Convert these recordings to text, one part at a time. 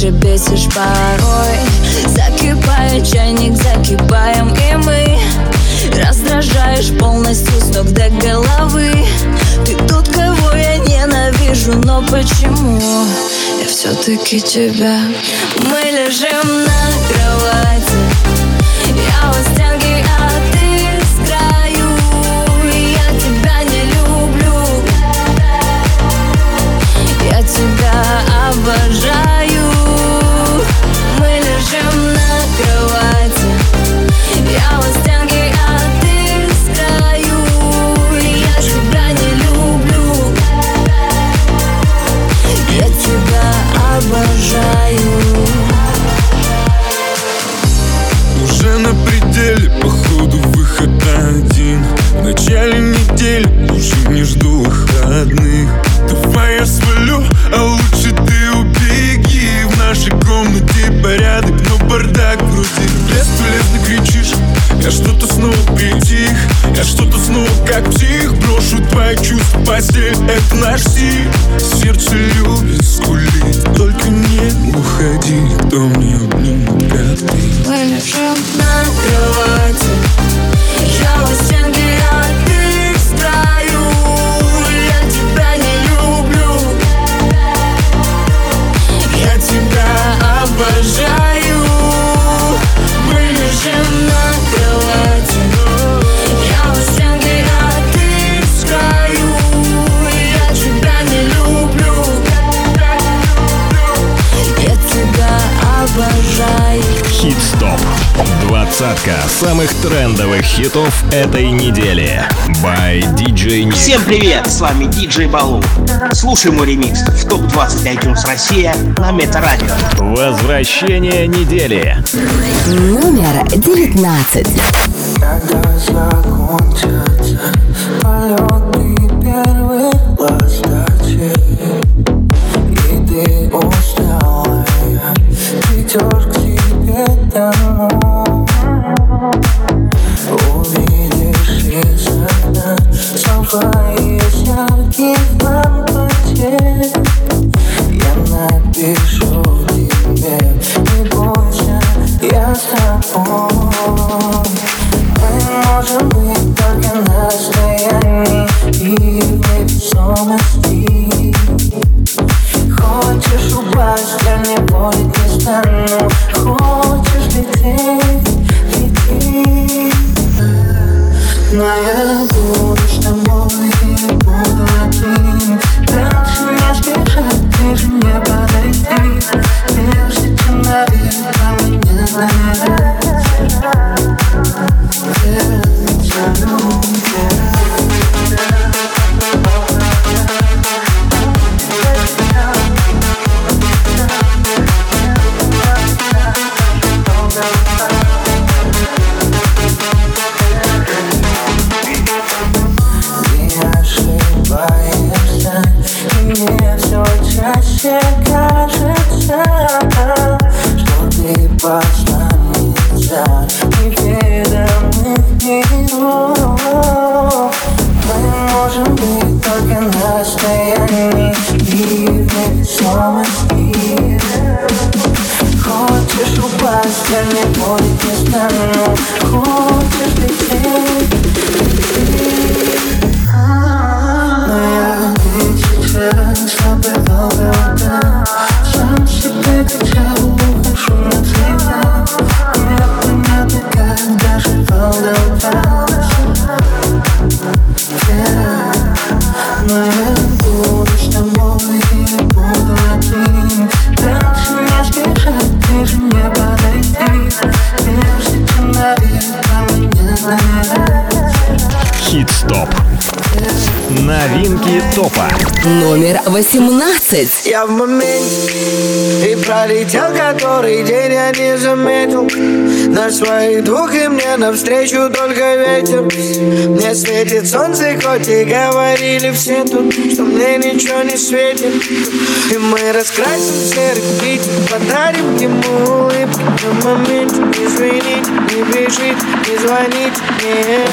Же бесишь порой. Закипает чайник, закипаем и мы. Раздражаешь полностью с ног до головы. Ты тот, кого я ненавижу, но почему? Я все-таки тебя. Мы лежим на кровати. Я у стенки, а ты с краю. Я тебя не люблю. Я тебя обожаю я что-то снова притих Я что-то снова как псих. Брошу твои чувства в постель, это наш стиль Сердце любит скулить, только не уходи Кто мне обнимет пятый Мы лежим на кровати Двадцатка самых трендовых хитов этой недели. By DJ Nick. Всем привет, с вами диджей Балу. Слушай мой ремикс в ТОП-20 iTunes Россия на Метарадио. Возвращение недели. Номер девятнадцать. Когда закончатся своих двух и мне навстречу только ветер. Мне светит солнце, хоть и говорили все тут Что мне ничего не светит. И мы раскрасим серый Питер Подарим ему улыбку на моменте Не не бежит, не звонить, нет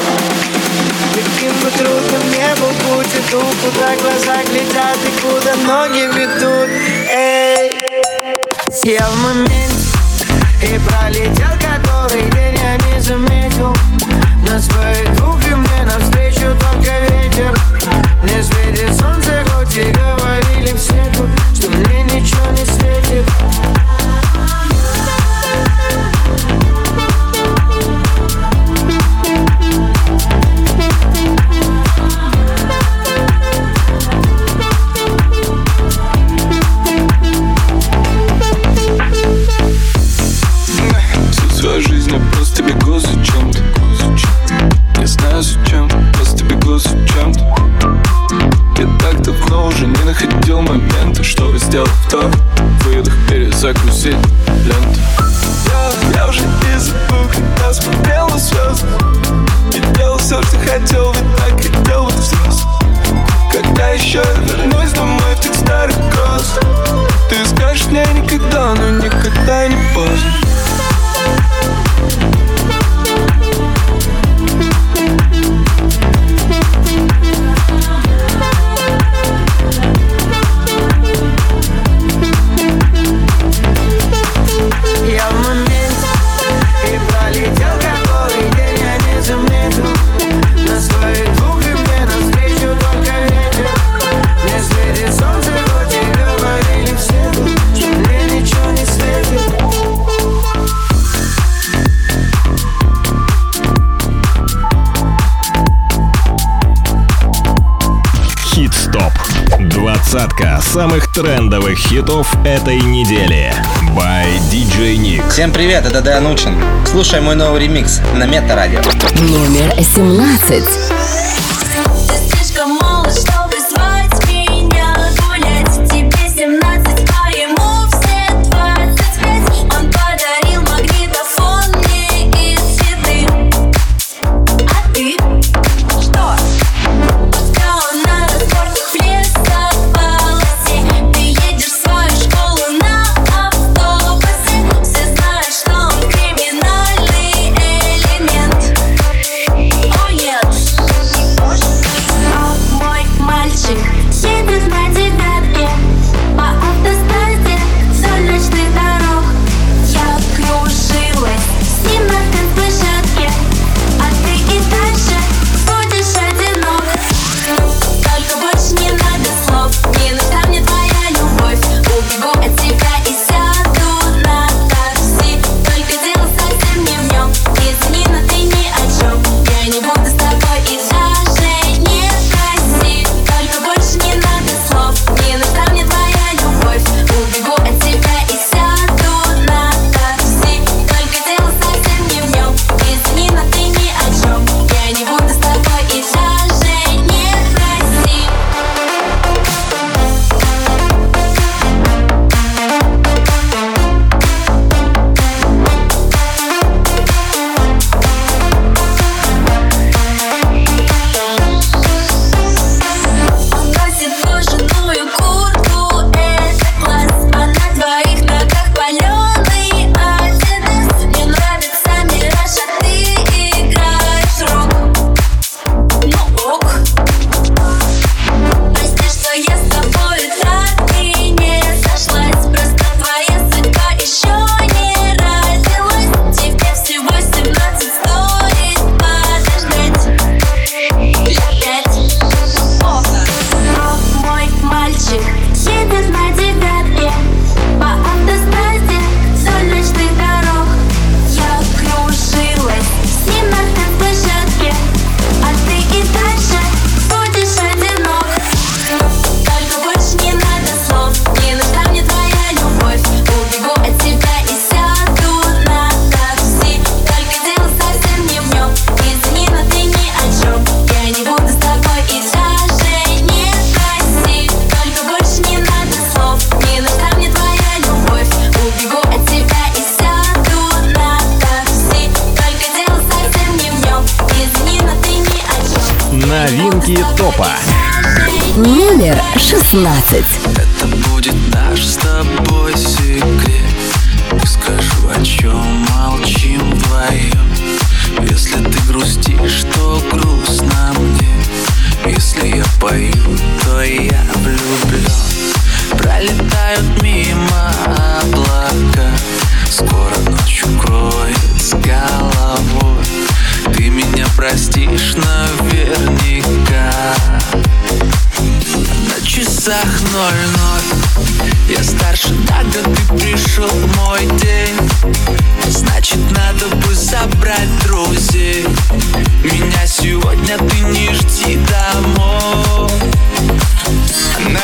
Каким бы трудным не был путь иду Куда глаза глядят и куда ноги ведут. Эй, я в моменте И пролетел который день я не заметил. На своих двух и мне навстречу только ветер. Не светит солнце, хоть и говорили все тут Что мне ничего не светит Хит-стоп. Двадцатка самых трендовых хитов этой недели. By DJ Nick. Всем привет, это Дэн Учин. Слушай мой новый ремикс на Мета-радио. Номер 17.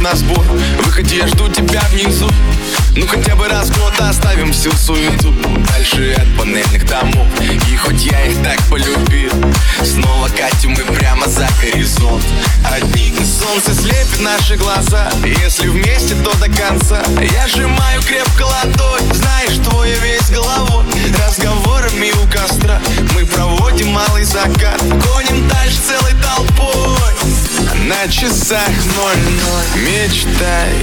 на сбор. Выходи, я жду тебя внизу. Ну хотя бы раз в год оставим всю суету. Дальше от панельных домов. И хоть я их так полюбил Снова катим мы прямо за горизонт. Одни солнце слепит наши глаза. Если вместе, то до конца. Я сжимаю крепко ладонь. Знаешь, твой весь головой. Разговорами у костра Мы проводим малый закат. Гоним дальше целой толпой на часах ноль-ноль Мечтай,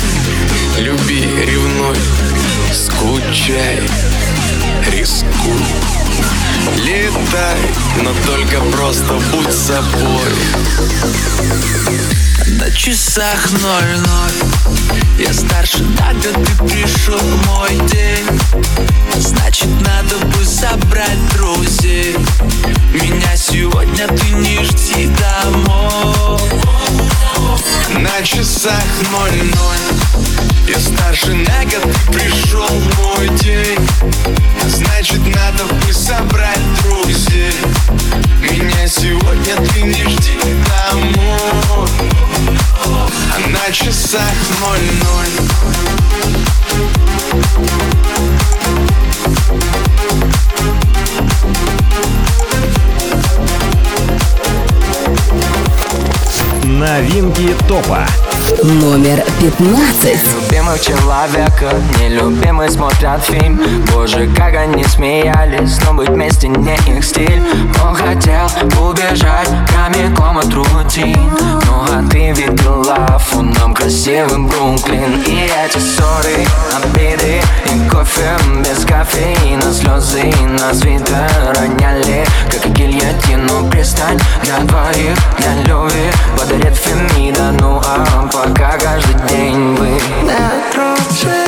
люби, ревнуй Скучай, рискуй. Летай, но только просто будь собой На часах ноль-ноль Я старше год, ты пришел мой день. Значит, надо бы собрать друзей. Меня сегодня ты не жди домой На часах ноль-ноль. Я старше на год, пришел мой день. Значит, надо бы собрать друзей. Меня сегодня ты не жди домой. На часах ноль-ноль Новинки топа. Номер пятнадцать. Любимых человека, нелюбимый смотрят фильм. Боже, как они смеялись, но быть вместе не их стиль. Он хотел убежать прямиком от рутин. Ну а ты видела фоном красивый Бруклин. И эти ссоры, обиды и кофе без кофеина. Слезы на свитер роняли, как гильотину. Пристань для двоих, для любви Подарит Фемида, ну а пока каждый день вы Не трогай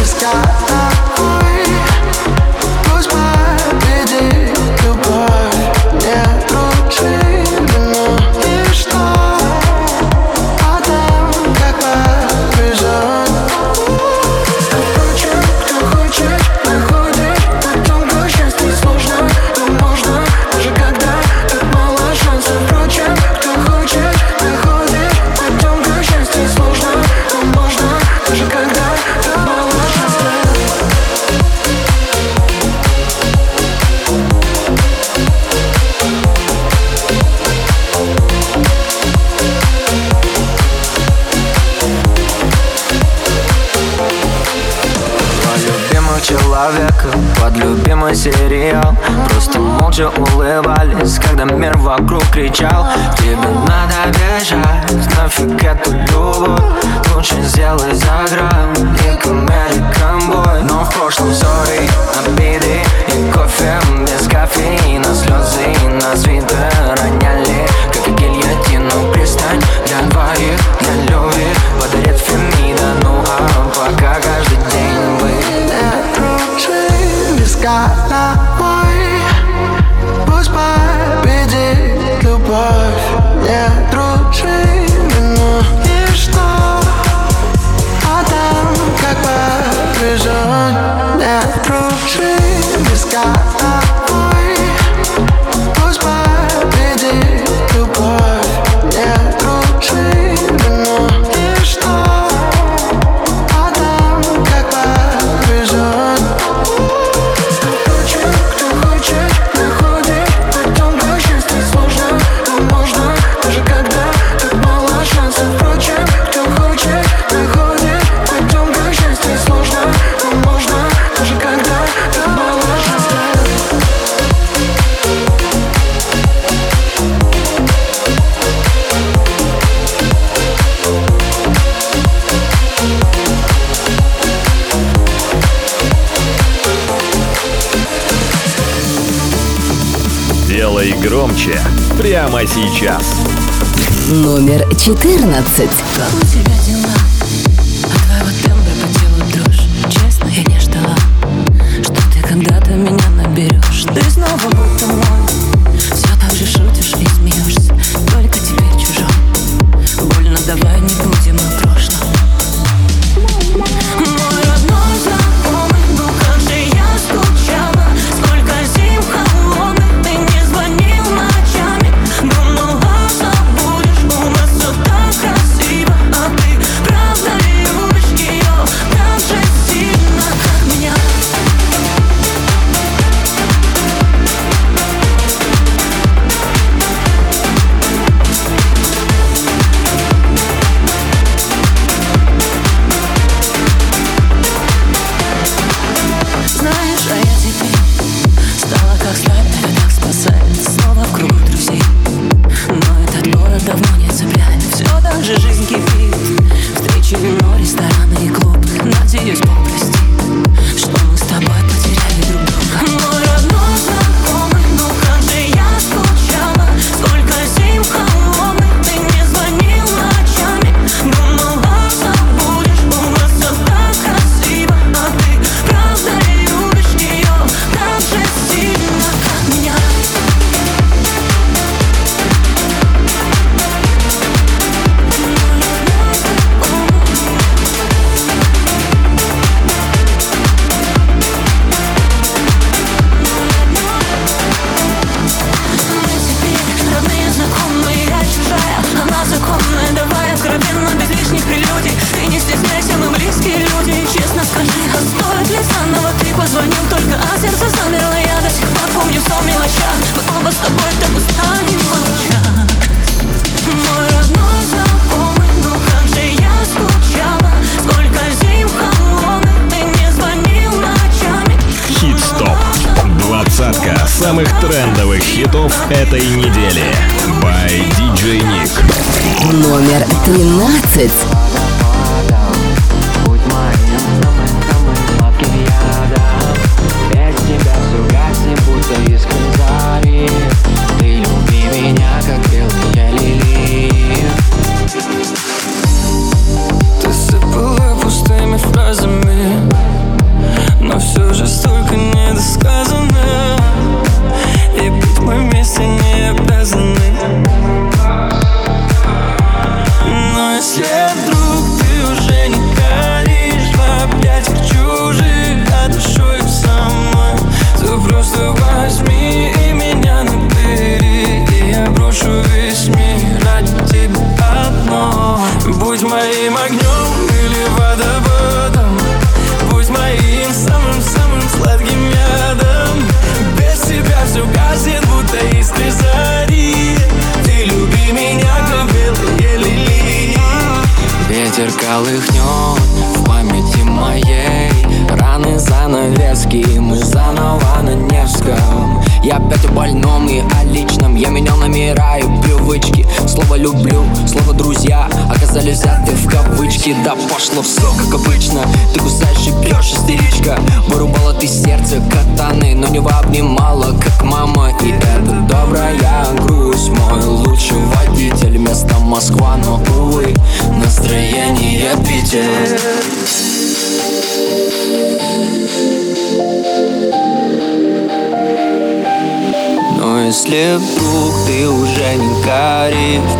без головой Пусть кричал Тебе надо бежать, нафиг эту любовь Лучше сделай прямо сейчас. Номер 14.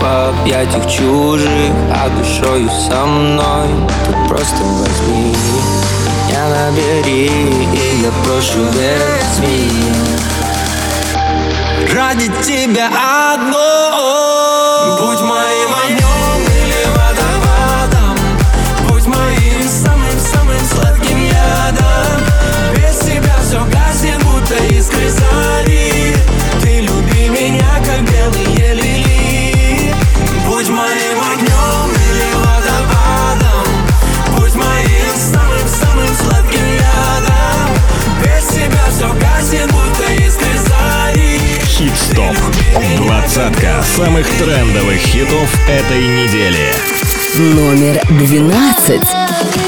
чужих Объятиях чужих, а душою со мной. Ты просто возьми меня набери И я прошу, верь Ради тебя одно Будь моим номер двенадцать.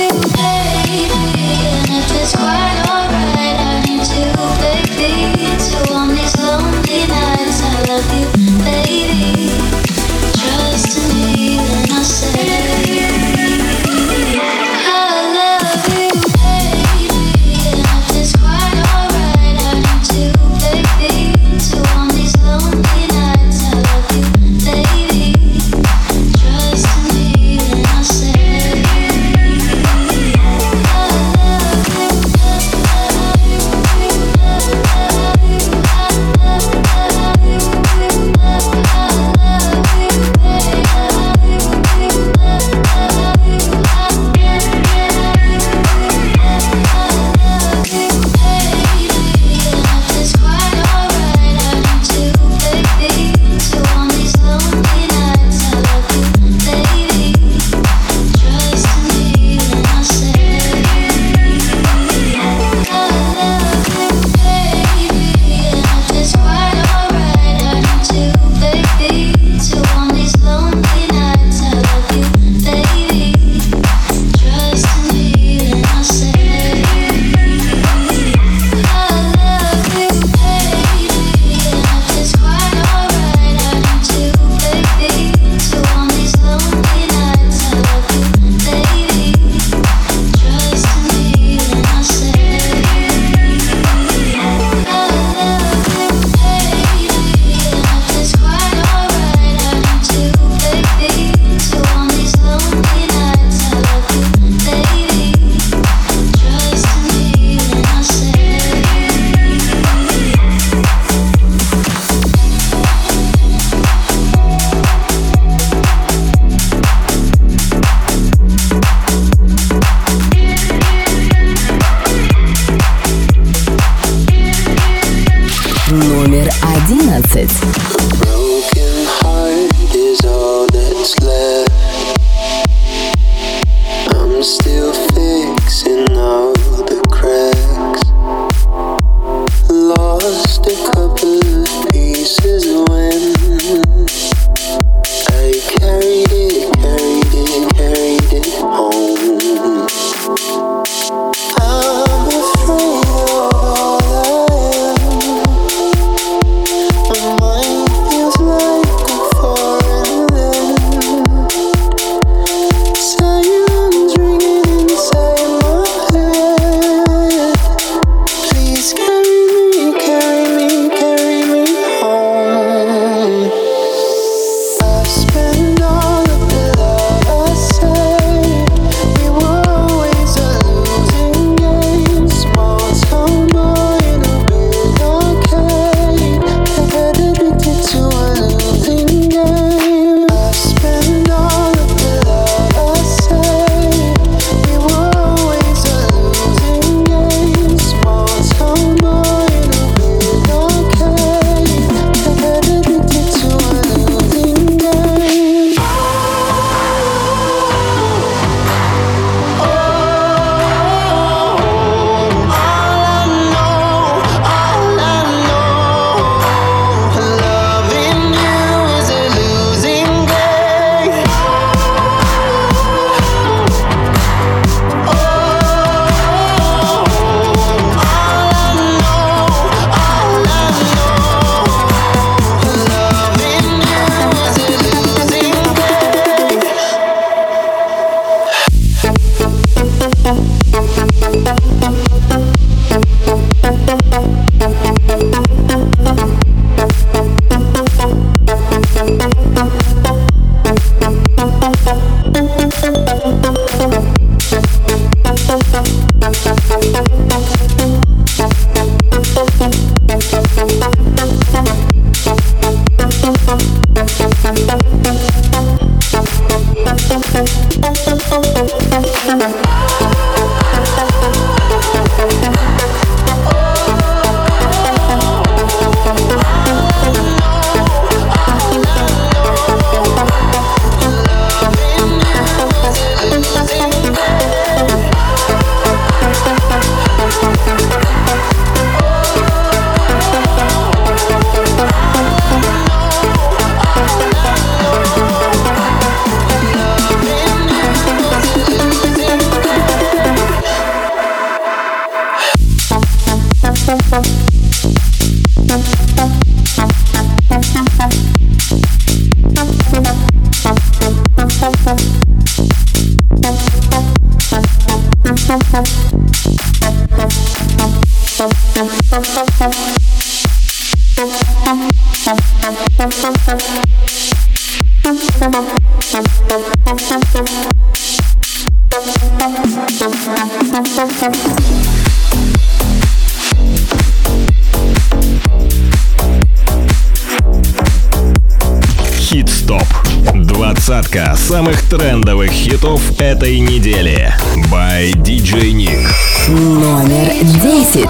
Acid.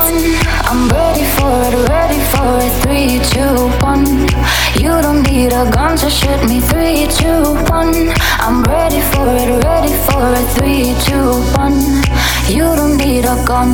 I'm ready for it, ready for it. Three, two, one. You don't need a gun to shoot me. Three, two, one. I'm ready for it, ready for it. Three, two, one. You don't need a gun.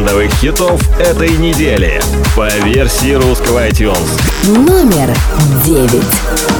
трендовых хитов этой недели по версии русского iTunes. Номер девять.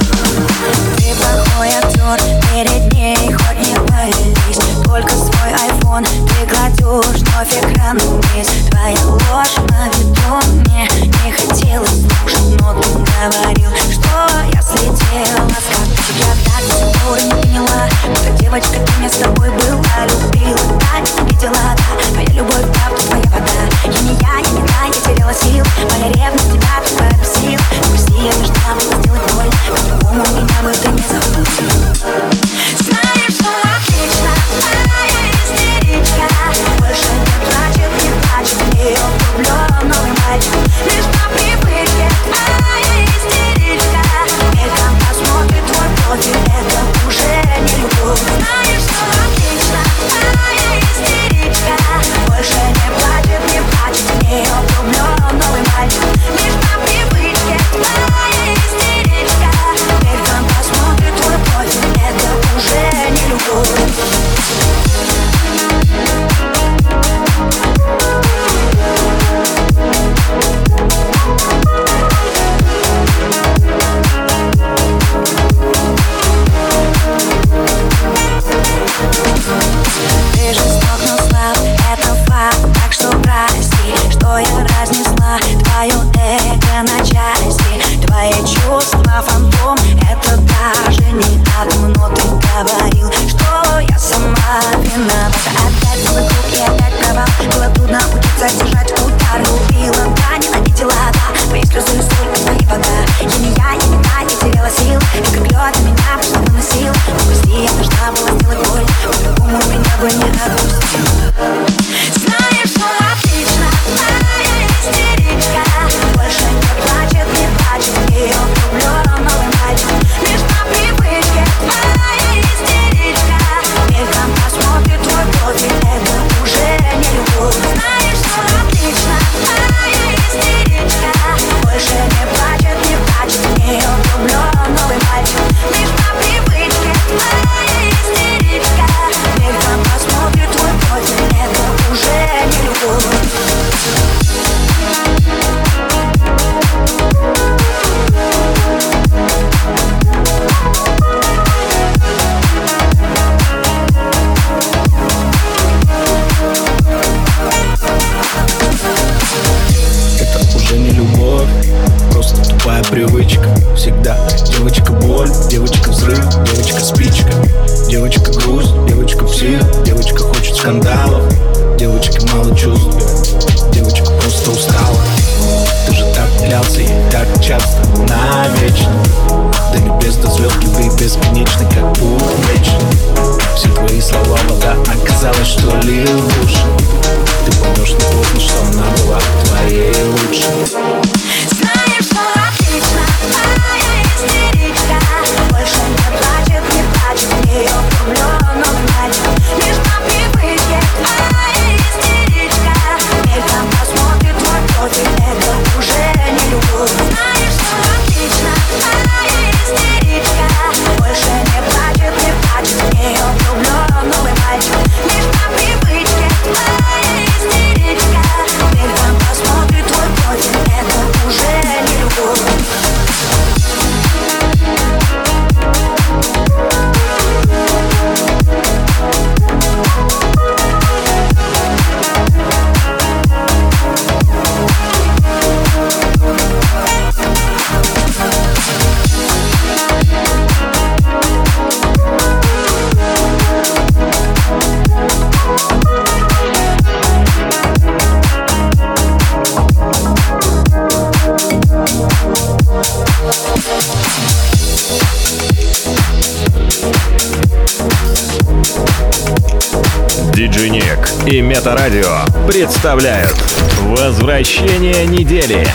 Представляют Возвращение недели.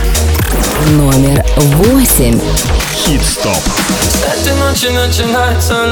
Номер восемь. Хит-стоп. Этой ночи начинается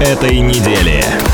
этой недели.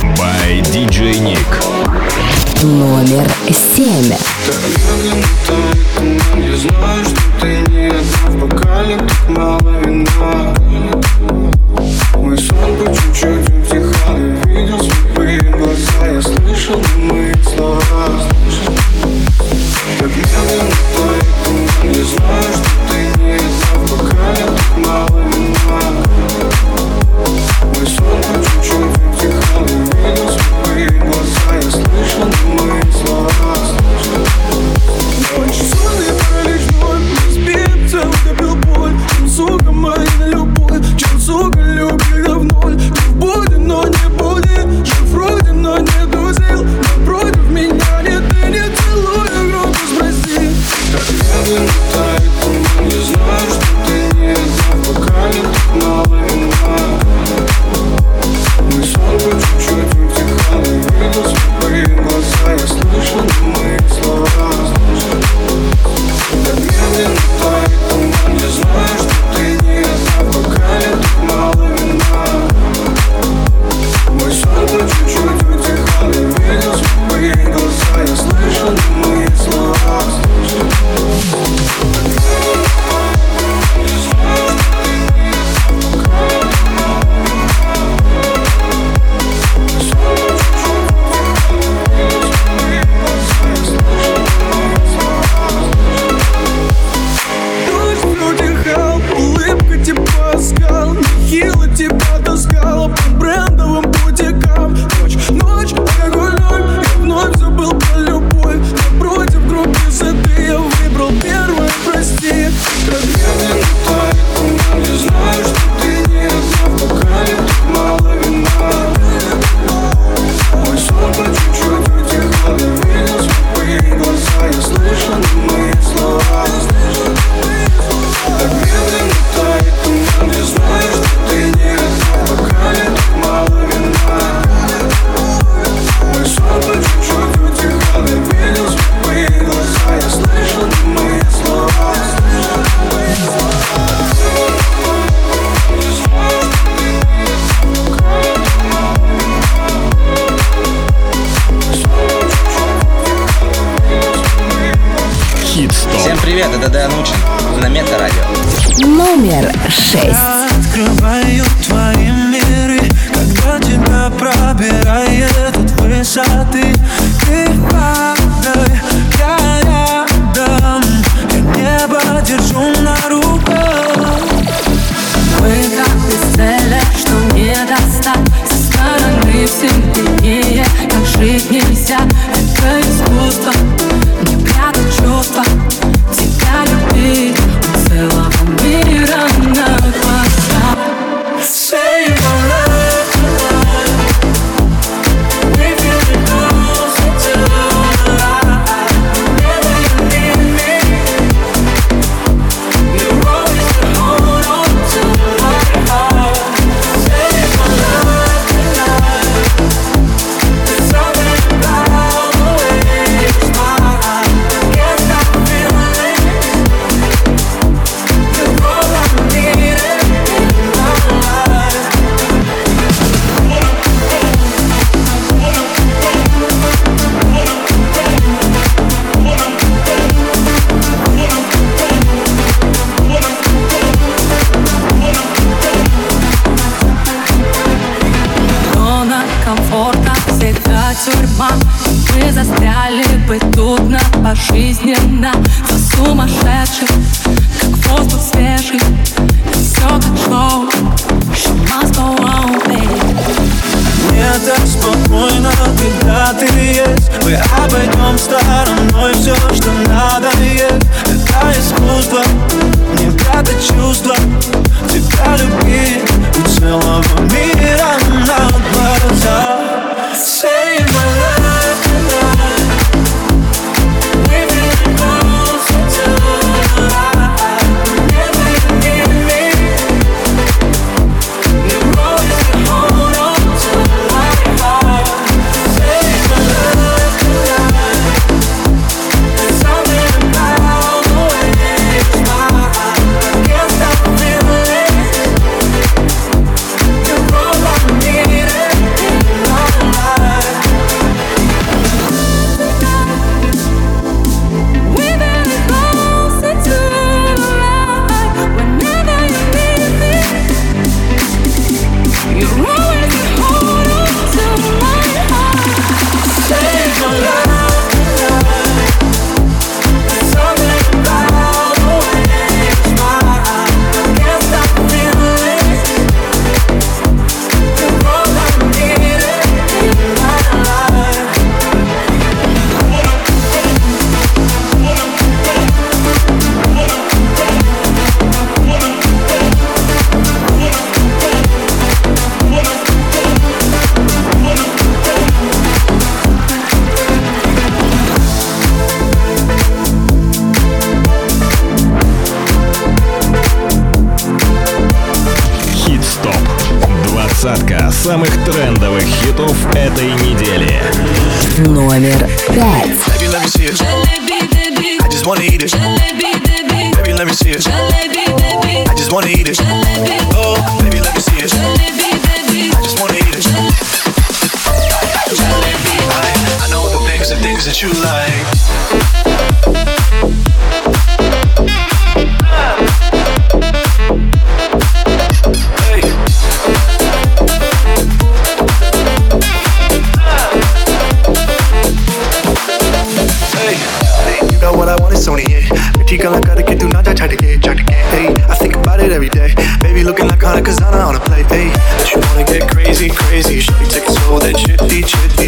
ਮਿੱਠੀ ਗੱਲਾਂ ਕਰਕੇ ਤੂੰ ਨਾ ਜਾ ਛੱਡ ਕੇ ਛੱਡ ਕੇ hey I think about it every day. Baby looking like Hana Kazana on a plate hey but you wanna get crazy crazy. Shawty take it slow then chitty chitty.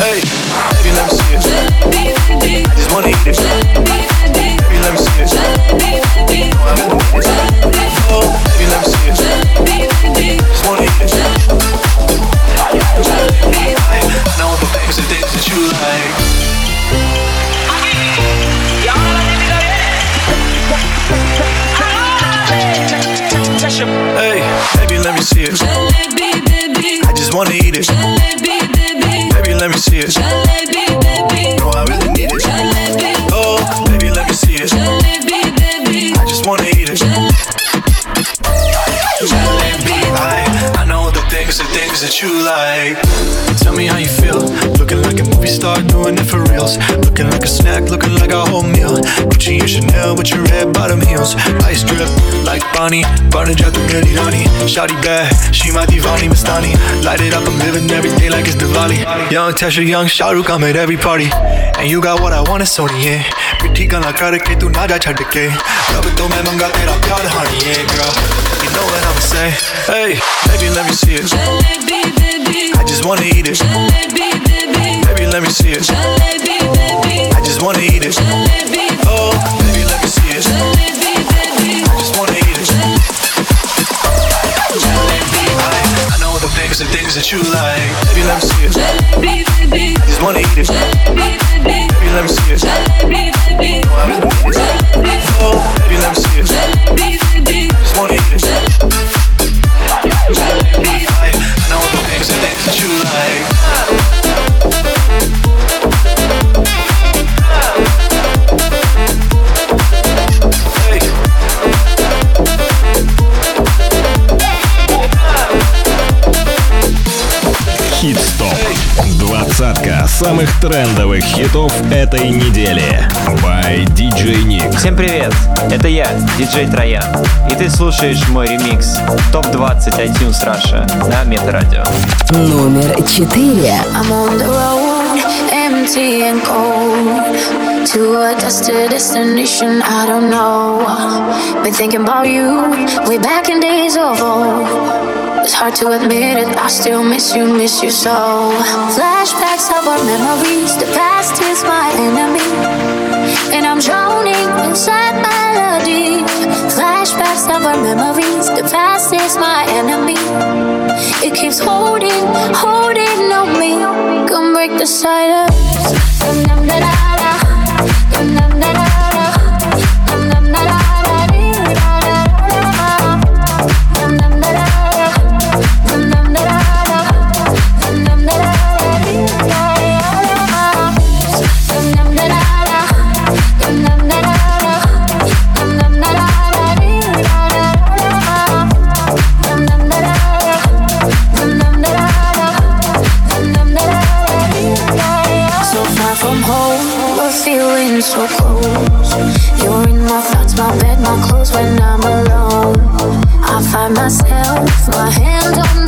Hey baby let me see it. I just wanna eat it. Baby let me see it no, I'm gonna eat it. Oh baby let me see it. Just wanna eat it. I know the things and things that you like. Hey, baby, let me see it. I just wanna eat it. Baby, let me see it. No, that you like. Tell me how you feel. Looking like a movie star, doing it for reals. Looking like a snack, looking like a whole meal. Gucci and Chanel with your red bottom heels. Ice drip like Bonnie. Barney Jack Rani Rani. Shotty bad, she my divani Mastani. Light it up, I'm living every day like it's Diwali. Young Tasha, young Shahrukh, I'm at every party. And you got what I want, it's only yeah. Pretty gonna cut it, tu na ja chad ke. Rab to main manga tera pyar, honey, yeah, girl say. Hey, baby, let me see it. I just wanna eat it. Baby, Baby, let me see it. I just wanna eat it. Oh, baby, let me see it. I just wanna eat it. I, I know the things, the things that you like. Baby, let me see it. I just wanna eat it. Baby, Baby, let me see it. Oh, I really. Oh, этой недели. By DJ Nick. Всем привет, это я, диджей Троян, и ты слушаешь мой ремикс ТОП-20 iTunes Russia на Метрадио. Номер четыре. I'm on the road, empty and cold. To a dusty destination, I don't know. Been thinking about you, way back in days of old. It's hard to admit it, I still miss you, miss you so. Flashbacks of our memories, the past is my enemy. And I'm drowning inside melody. Flashbacks of our memories, the past is my enemy. It keeps holding, holding on me. Come break the silence. Da, da, da. Da, da, myself, my hand on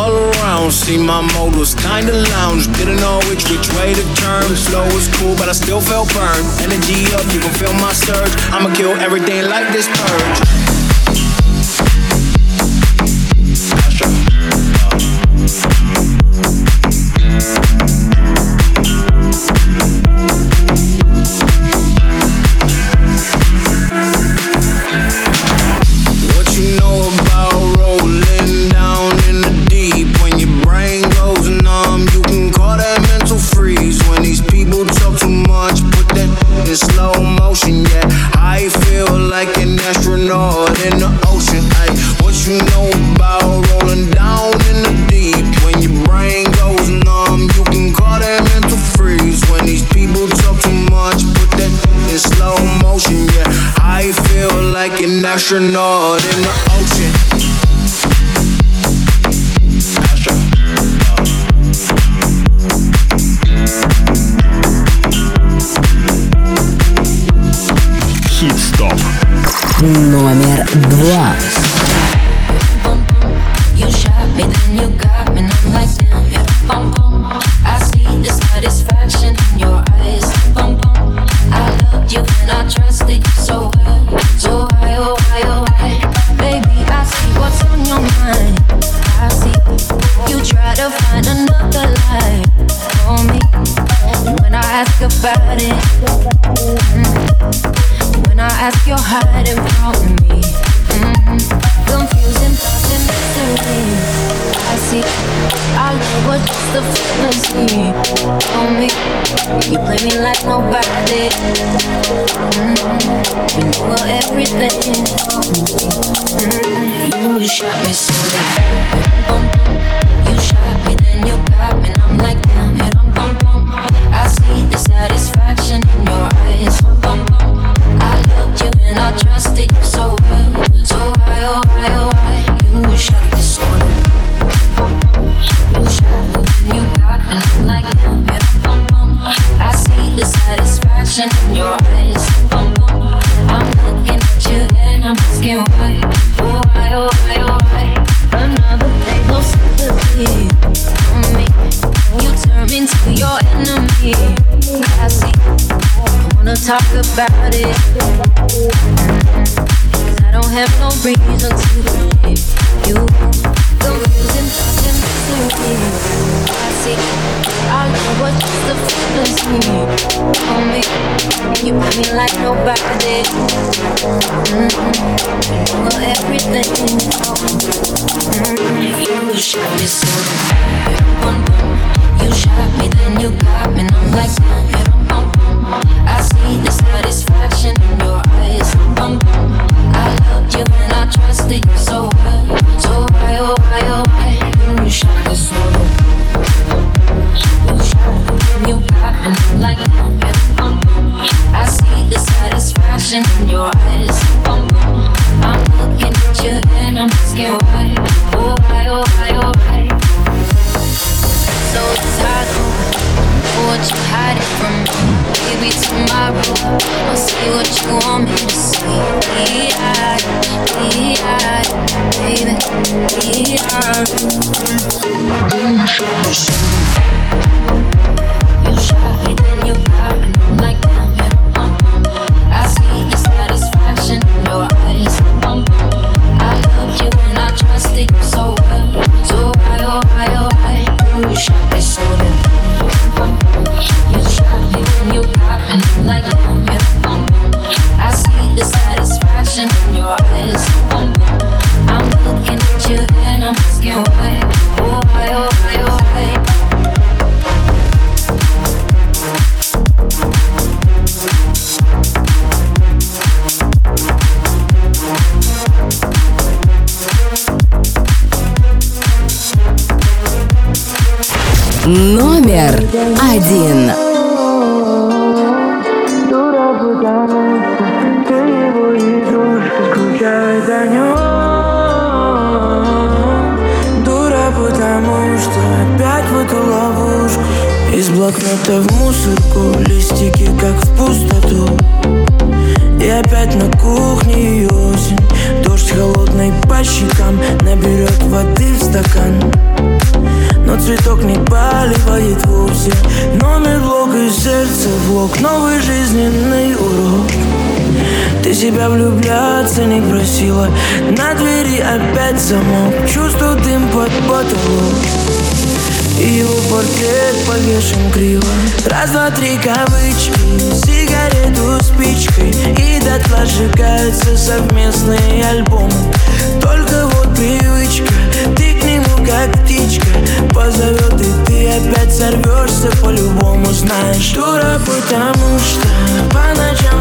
all around. See my mode was kinda lounge. Didn't know which which way to turn. Slow was cool, but I still felt burned. Energy up, you can feel my surge. I'ma kill everything like this purge. Astronaut satisfaction in your eyes. Wanna talk about it. Cause I don't have no reason to believe you. Confusing fucking mystery. I see. Our love was just a fantasy on me. And you got me like nobody. Mm-hmm. You know everything. Mm-hmm. You shot me so. Boom. You shot me, then you got me, and I'm like, what you hiding from me give tomorrow. I'll see what you want me to see. We are, we are, baby, we are. один. Блок Новый жизненный урок. Ты себя влюбляться не просила На двери опять замок. Чувствую дым под потолок. И его портрет повешен криво. Раз, два, три кавычки Сигарету спичкой. И дотла сжигаются совместные альбомы Позовет и ты опять сорвешься По-любому знаешь. Дура, потому что По ночам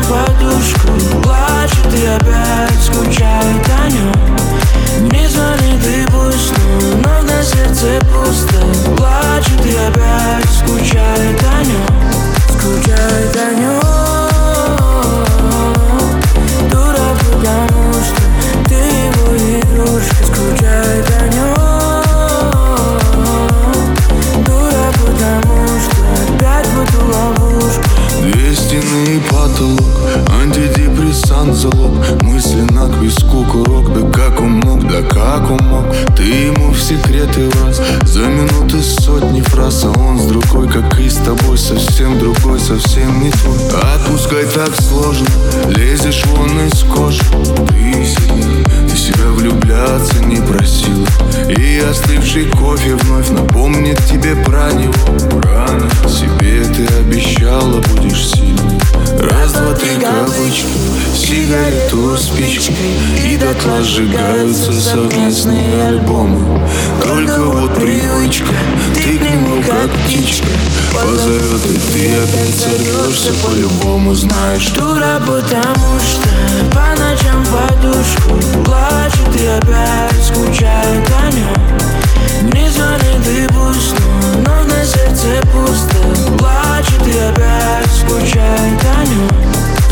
Зажигаются совместные альбомы. Только вот привычка, ты к нему как птичка. Позовет и ты опять сорвешься по-любому. Знаешь, дура, потому что по ночам подушку Плачет и опять скучает о нем. Не звонит и пусто, но на сердце пусто. Плачет и опять скучает о нем.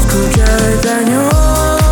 Скучает о нем.